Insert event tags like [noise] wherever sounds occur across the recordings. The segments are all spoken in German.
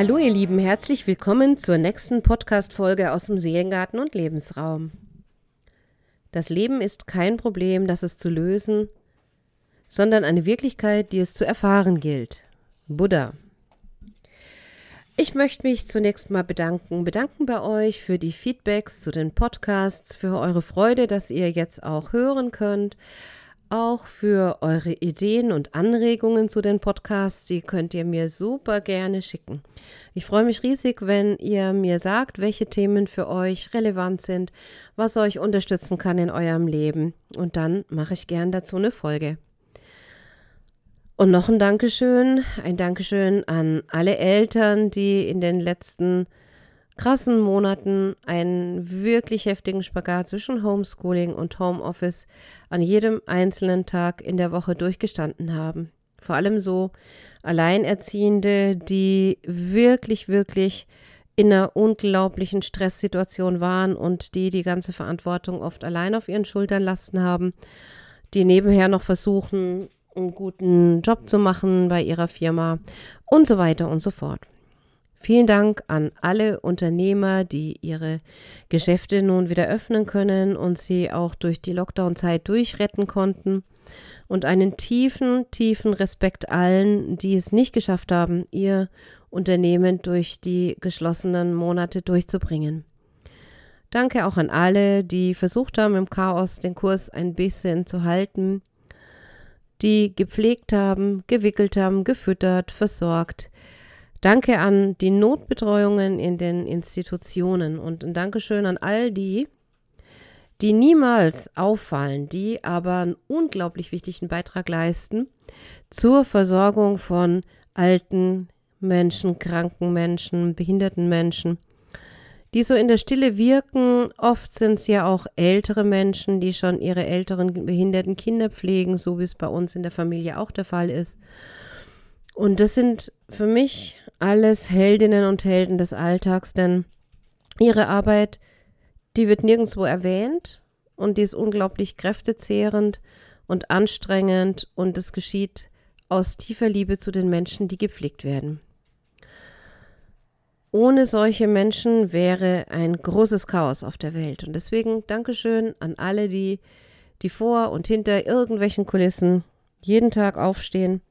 Hallo ihr Lieben, herzlich willkommen zur nächsten Podcast-Folge aus dem Seelengarten und Lebensraum. Das Leben ist kein Problem, das es zu lösen, sondern eine Wirklichkeit, die es zu erfahren gilt. Buddha. Ich möchte mich zunächst mal bedanken, bedanken bei euch für die Feedbacks zu den Podcasts, für eure Freude, dass ihr jetzt auch hören könnt auch für eure Ideen und Anregungen zu den Podcasts. Die könnt ihr mir super gerne schicken. Ich freue mich riesig, wenn ihr mir sagt, welche Themen für euch relevant sind, was euch unterstützen kann in eurem Leben. Und dann mache ich gern dazu eine Folge. Und noch ein Dankeschön, ein Dankeschön an alle Eltern, die in den letzten krassen Monaten einen wirklich heftigen Spagat zwischen Homeschooling und Homeoffice an jedem einzelnen Tag in der Woche durchgestanden haben. Vor allem so Alleinerziehende, die wirklich, wirklich in einer unglaublichen Stresssituation waren und die die ganze Verantwortung oft allein auf ihren Schultern lasten haben, die nebenher noch versuchen, einen guten Job zu machen bei ihrer Firma und so weiter und so fort. Vielen Dank an alle Unternehmer, die ihre Geschäfte nun wieder öffnen können und sie auch durch die Lockdown-Zeit durchretten konnten. Und einen tiefen, tiefen Respekt allen, die es nicht geschafft haben, ihr Unternehmen durch die geschlossenen Monate durchzubringen. Danke auch an alle, die versucht haben, im Chaos den Kurs ein bisschen zu halten, die gepflegt haben, gewickelt haben, gefüttert, versorgt, Danke an die Notbetreuungen in den Institutionen und ein Dankeschön an all die, die niemals auffallen, die aber einen unglaublich wichtigen Beitrag leisten zur Versorgung von alten Menschen, kranken Menschen, behinderten Menschen, die so in der Stille wirken. Oft sind es ja auch ältere Menschen, die schon ihre älteren behinderten Kinder pflegen, so wie es bei uns in der Familie auch der Fall ist. Und das sind für mich alles Heldinnen und Helden des Alltags, denn ihre Arbeit, die wird nirgendwo erwähnt und die ist unglaublich kräftezehrend und anstrengend und es geschieht aus tiefer Liebe zu den Menschen, die gepflegt werden. Ohne solche Menschen wäre ein großes Chaos auf der Welt. Und deswegen Dankeschön an alle, die, die vor und hinter irgendwelchen Kulissen jeden Tag aufstehen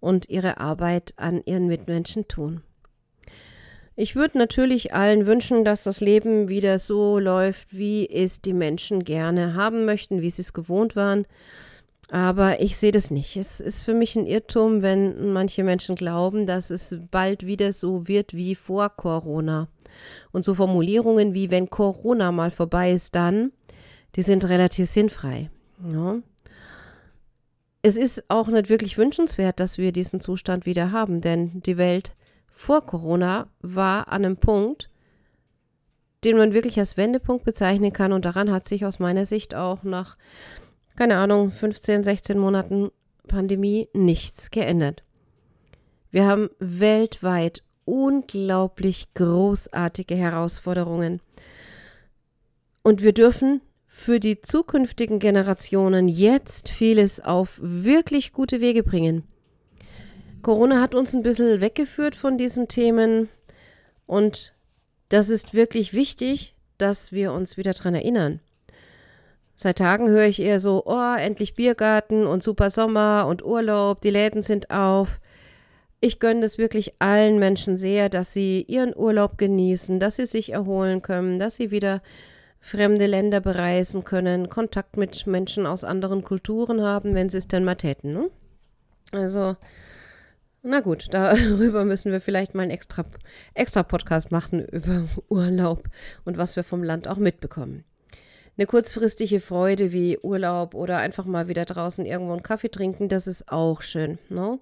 und ihre Arbeit an ihren Mitmenschen tun. Ich würde natürlich allen wünschen, dass das Leben wieder so läuft, wie es die Menschen gerne haben möchten, wie sie es gewohnt waren. Aber ich sehe das nicht. Es ist für mich ein Irrtum, wenn manche Menschen glauben, dass es bald wieder so wird wie vor Corona. Und so Formulierungen wie wenn Corona mal vorbei ist, dann, die sind relativ sinnfrei. Ja es ist auch nicht wirklich wünschenswert, dass wir diesen Zustand wieder haben, denn die Welt vor Corona war an einem Punkt, den man wirklich als Wendepunkt bezeichnen kann und daran hat sich aus meiner Sicht auch nach, keine Ahnung, 15, 16 Monaten Pandemie nichts geändert. Wir haben weltweit unglaublich großartige Herausforderungen. Und wir dürfen für die zukünftigen Generationen jetzt vieles auf wirklich gute Wege bringen. Corona hat uns ein bisschen weggeführt von diesen Themen und das ist wirklich wichtig, dass wir uns wieder daran erinnern. Seit Tagen höre ich eher so, oh, endlich Biergarten und super Sommer und Urlaub, die Läden sind auf. Ich gönne es wirklich allen Menschen sehr, dass sie ihren Urlaub genießen, dass sie sich erholen können, dass sie wieder fremde Länder bereisen können, Kontakt mit Menschen aus anderen Kulturen haben, wenn sie es denn mal täten. Ne? Also, na gut, [laughs] darüber müssen wir vielleicht mal einen extra, extra Podcast machen über [laughs] Urlaub und was wir vom Land auch mitbekommen. Eine kurzfristige Freude wie Urlaub oder einfach mal wieder draußen irgendwo einen Kaffee trinken, das ist auch schön. Ne?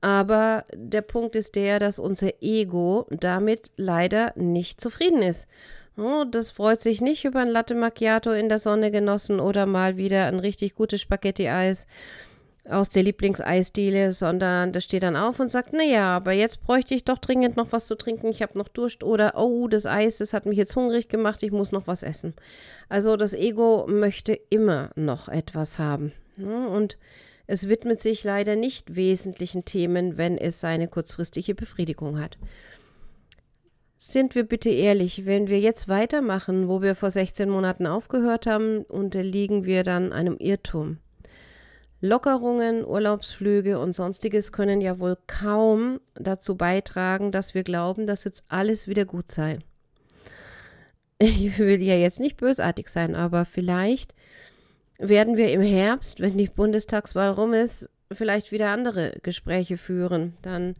Aber der Punkt ist der, dass unser Ego damit leider nicht zufrieden ist Oh, das freut sich nicht über ein Latte Macchiato in der Sonne genossen oder mal wieder ein richtig gutes Spaghetti-Eis aus der Lieblingseisdiele, sondern das steht dann auf und sagt, naja, aber jetzt bräuchte ich doch dringend noch was zu trinken, ich habe noch Durst oder oh, das Eis, das hat mich jetzt hungrig gemacht, ich muss noch was essen. Also das Ego möchte immer noch etwas haben. Und es widmet sich leider nicht wesentlichen Themen, wenn es seine kurzfristige Befriedigung hat. Sind wir bitte ehrlich, wenn wir jetzt weitermachen, wo wir vor 16 Monaten aufgehört haben, unterliegen wir dann einem Irrtum. Lockerungen, Urlaubsflüge und sonstiges können ja wohl kaum dazu beitragen, dass wir glauben, dass jetzt alles wieder gut sei. Ich will ja jetzt nicht bösartig sein, aber vielleicht werden wir im Herbst, wenn die Bundestagswahl rum ist, vielleicht wieder andere Gespräche führen. Dann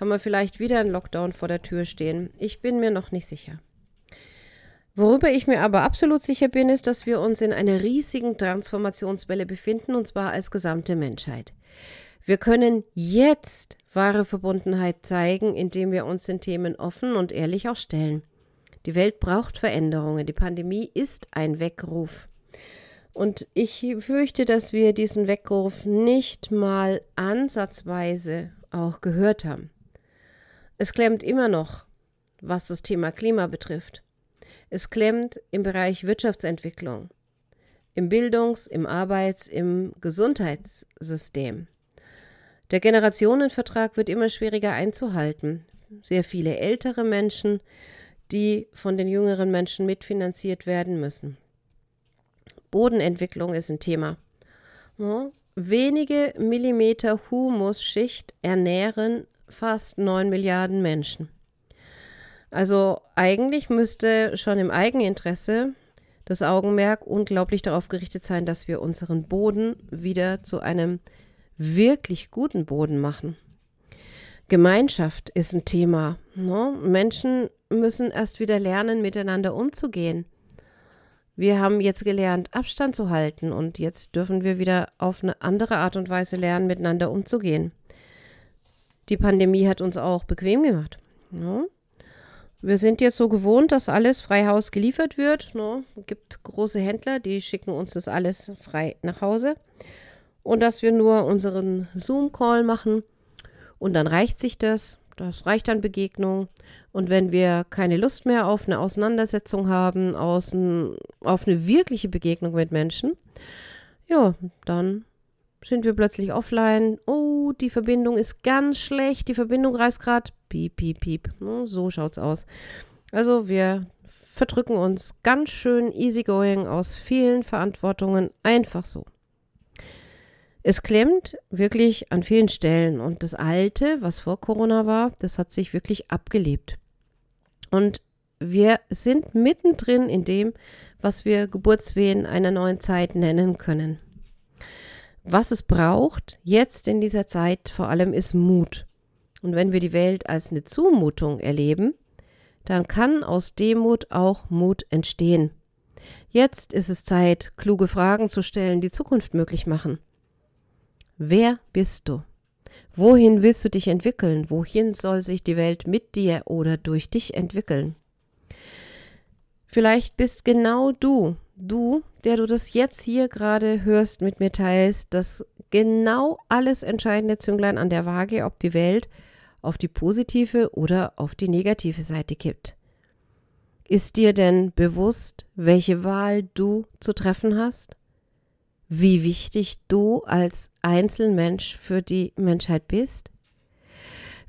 haben wir vielleicht wieder einen Lockdown vor der Tür stehen. Ich bin mir noch nicht sicher. Worüber ich mir aber absolut sicher bin, ist, dass wir uns in einer riesigen Transformationswelle befinden, und zwar als gesamte Menschheit. Wir können jetzt wahre Verbundenheit zeigen, indem wir uns den Themen offen und ehrlich auch stellen. Die Welt braucht Veränderungen. Die Pandemie ist ein Weckruf. Und ich fürchte, dass wir diesen Weckruf nicht mal ansatzweise auch gehört haben. Es klemmt immer noch, was das Thema Klima betrifft. Es klemmt im Bereich Wirtschaftsentwicklung, im Bildungs-, im Arbeits-, im Gesundheitssystem. Der Generationenvertrag wird immer schwieriger einzuhalten. Sehr viele ältere Menschen, die von den jüngeren Menschen mitfinanziert werden müssen. Bodenentwicklung ist ein Thema. Wenige Millimeter Humusschicht ernähren fast 9 Milliarden Menschen. Also eigentlich müsste schon im Eigeninteresse das Augenmerk unglaublich darauf gerichtet sein, dass wir unseren Boden wieder zu einem wirklich guten Boden machen. Gemeinschaft ist ein Thema. Ne? Menschen müssen erst wieder lernen, miteinander umzugehen. Wir haben jetzt gelernt, Abstand zu halten und jetzt dürfen wir wieder auf eine andere Art und Weise lernen, miteinander umzugehen. Die Pandemie hat uns auch bequem gemacht. Ja? Wir sind jetzt so gewohnt, dass alles frei Haus geliefert wird. Ne? Es gibt große Händler, die schicken uns das alles frei nach Hause. Und dass wir nur unseren Zoom-Call machen und dann reicht sich das. Das reicht an Begegnung. Und wenn wir keine Lust mehr auf eine Auseinandersetzung haben, aus ein, auf eine wirkliche Begegnung mit Menschen, ja, dann sind wir plötzlich offline. Oh, die Verbindung ist ganz schlecht. Die Verbindung reißt gerade. Piep, piep, piep. So schaut's aus. Also wir verdrücken uns ganz schön easygoing aus vielen Verantwortungen einfach so. Es klemmt wirklich an vielen Stellen und das Alte, was vor Corona war, das hat sich wirklich abgelebt. Und wir sind mittendrin in dem, was wir Geburtswehen einer neuen Zeit nennen können. Was es braucht, jetzt in dieser Zeit vor allem, ist Mut. Und wenn wir die Welt als eine Zumutung erleben, dann kann aus Demut auch Mut entstehen. Jetzt ist es Zeit, kluge Fragen zu stellen, die Zukunft möglich machen. Wer bist du? Wohin willst du dich entwickeln? Wohin soll sich die Welt mit dir oder durch dich entwickeln? Vielleicht bist genau du du, der du das jetzt hier gerade hörst, mit mir teilst, das genau alles entscheidende Zünglein an der Waage, ob die Welt auf die positive oder auf die negative Seite kippt. Ist dir denn bewusst, welche Wahl du zu treffen hast? Wie wichtig du als Einzelmensch für die Menschheit bist?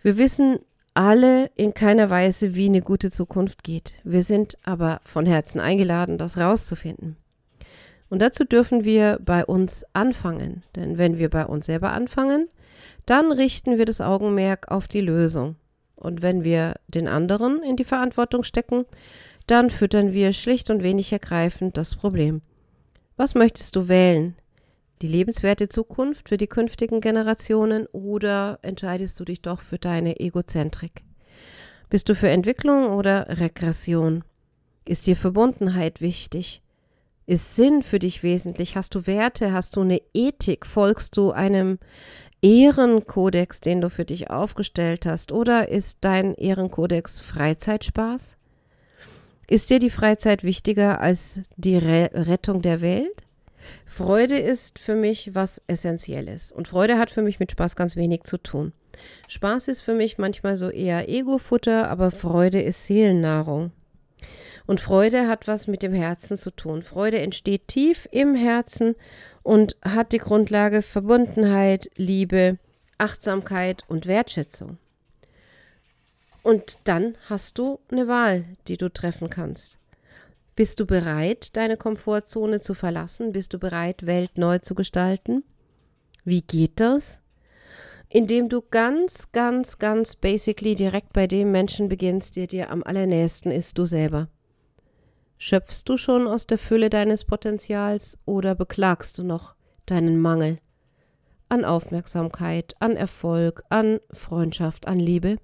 Wir wissen alle in keiner Weise, wie eine gute Zukunft geht. Wir sind aber von Herzen eingeladen, das rauszufinden. Und dazu dürfen wir bei uns anfangen. Denn wenn wir bei uns selber anfangen, dann richten wir das Augenmerk auf die Lösung. Und wenn wir den anderen in die Verantwortung stecken, dann füttern wir schlicht und wenig ergreifend das Problem. Was möchtest du wählen? Die lebenswerte Zukunft für die künftigen Generationen oder entscheidest du dich doch für deine Egozentrik? Bist du für Entwicklung oder Regression? Ist dir Verbundenheit wichtig? Ist Sinn für dich wesentlich? Hast du Werte? Hast du eine Ethik? Folgst du einem Ehrenkodex, den du für dich aufgestellt hast? Oder ist dein Ehrenkodex Freizeitspaß? Ist dir die Freizeit wichtiger als die Re Rettung der Welt? Freude ist für mich was Essentielles. Und Freude hat für mich mit Spaß ganz wenig zu tun. Spaß ist für mich manchmal so eher Ego-Futter, aber Freude ist Seelennahrung. Und Freude hat was mit dem Herzen zu tun. Freude entsteht tief im Herzen und hat die Grundlage Verbundenheit, Liebe, Achtsamkeit und Wertschätzung. Und dann hast du eine Wahl, die du treffen kannst. Bist du bereit, deine Komfortzone zu verlassen? Bist du bereit, Welt neu zu gestalten? Wie geht das? Indem du ganz, ganz, ganz basically direkt bei dem Menschen beginnst, der dir am allernächsten ist, du selber. Schöpfst du schon aus der Fülle deines Potenzials oder beklagst du noch deinen Mangel an Aufmerksamkeit, an Erfolg, an Freundschaft, an Liebe?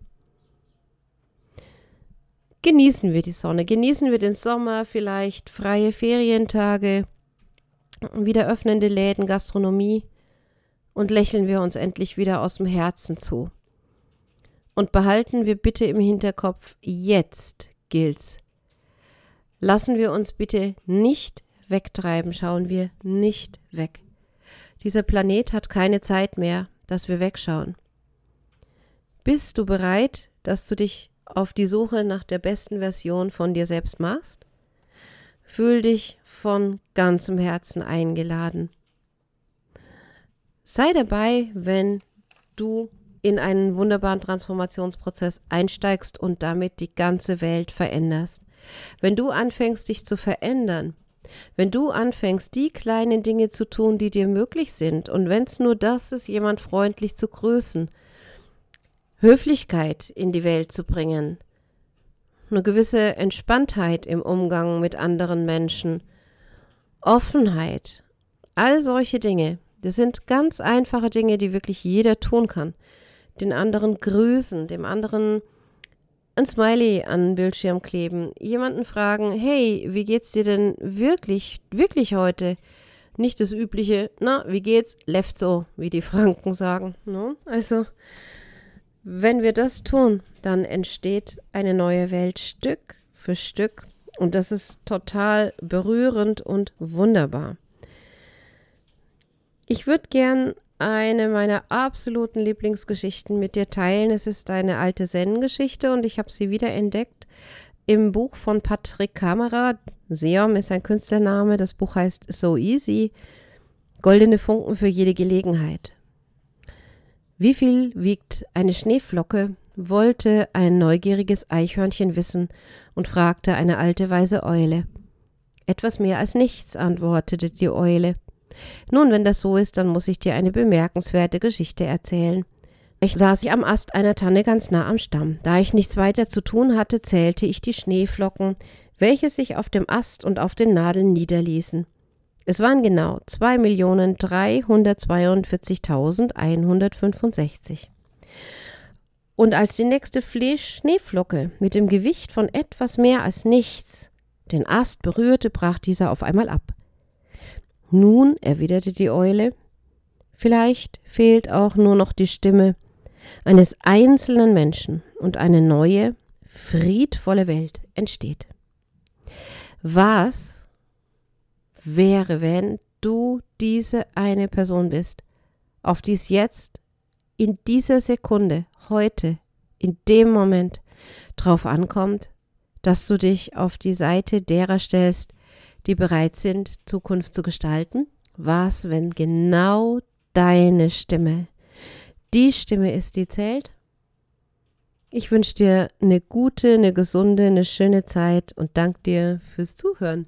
Genießen wir die Sonne, genießen wir den Sommer, vielleicht freie Ferientage, wieder öffnende Läden, Gastronomie und lächeln wir uns endlich wieder aus dem Herzen zu. Und behalten wir bitte im Hinterkopf, jetzt gilt's. Lassen wir uns bitte nicht wegtreiben, schauen wir nicht weg. Dieser Planet hat keine Zeit mehr, dass wir wegschauen. Bist du bereit, dass du dich auf die Suche nach der besten Version von dir selbst machst? Fühl dich von ganzem Herzen eingeladen. Sei dabei, wenn du in einen wunderbaren Transformationsprozess einsteigst und damit die ganze Welt veränderst. Wenn du anfängst, dich zu verändern, wenn du anfängst, die kleinen Dinge zu tun, die dir möglich sind, und wenn es nur das ist, jemand freundlich zu grüßen, Höflichkeit in die Welt zu bringen, eine gewisse Entspanntheit im Umgang mit anderen Menschen, Offenheit, all solche Dinge, das sind ganz einfache Dinge, die wirklich jeder tun kann. Den anderen grüßen, dem anderen ein Smiley an den Bildschirm kleben, jemanden fragen, hey, wie geht's dir denn wirklich, wirklich heute? Nicht das übliche, na, wie geht's? Left so, wie die Franken sagen. Ne? Also, wenn wir das tun, dann entsteht eine neue Welt Stück für Stück. Und das ist total berührend und wunderbar. Ich würde gern eine meiner absoluten Lieblingsgeschichten mit dir teilen. Es ist eine alte Zen-Geschichte und ich habe sie wieder entdeckt im Buch von Patrick Kamera. Seom ist ein Künstlername. Das Buch heißt So Easy. Goldene Funken für jede Gelegenheit. Wie viel wiegt eine Schneeflocke? wollte ein neugieriges Eichhörnchen wissen und fragte eine alte weise Eule. Etwas mehr als nichts, antwortete die Eule. Nun, wenn das so ist, dann muss ich dir eine bemerkenswerte Geschichte erzählen. Ich saß am Ast einer Tanne ganz nah am Stamm. Da ich nichts weiter zu tun hatte, zählte ich die Schneeflocken, welche sich auf dem Ast und auf den Nadeln niederließen. Es waren genau 2.342.165. Und als die nächste Schneeflocke mit dem Gewicht von etwas mehr als nichts den Ast berührte, brach dieser auf einmal ab. Nun, erwiderte die Eule, vielleicht fehlt auch nur noch die Stimme eines einzelnen Menschen und eine neue, friedvolle Welt entsteht. Was wäre, wenn du diese eine Person bist, auf die es jetzt, in dieser Sekunde, heute, in dem Moment drauf ankommt, dass du dich auf die Seite derer stellst, die bereit sind, Zukunft zu gestalten? Was, wenn genau deine Stimme die Stimme ist, die zählt? Ich wünsche dir eine gute, eine gesunde, eine schöne Zeit und danke dir fürs Zuhören.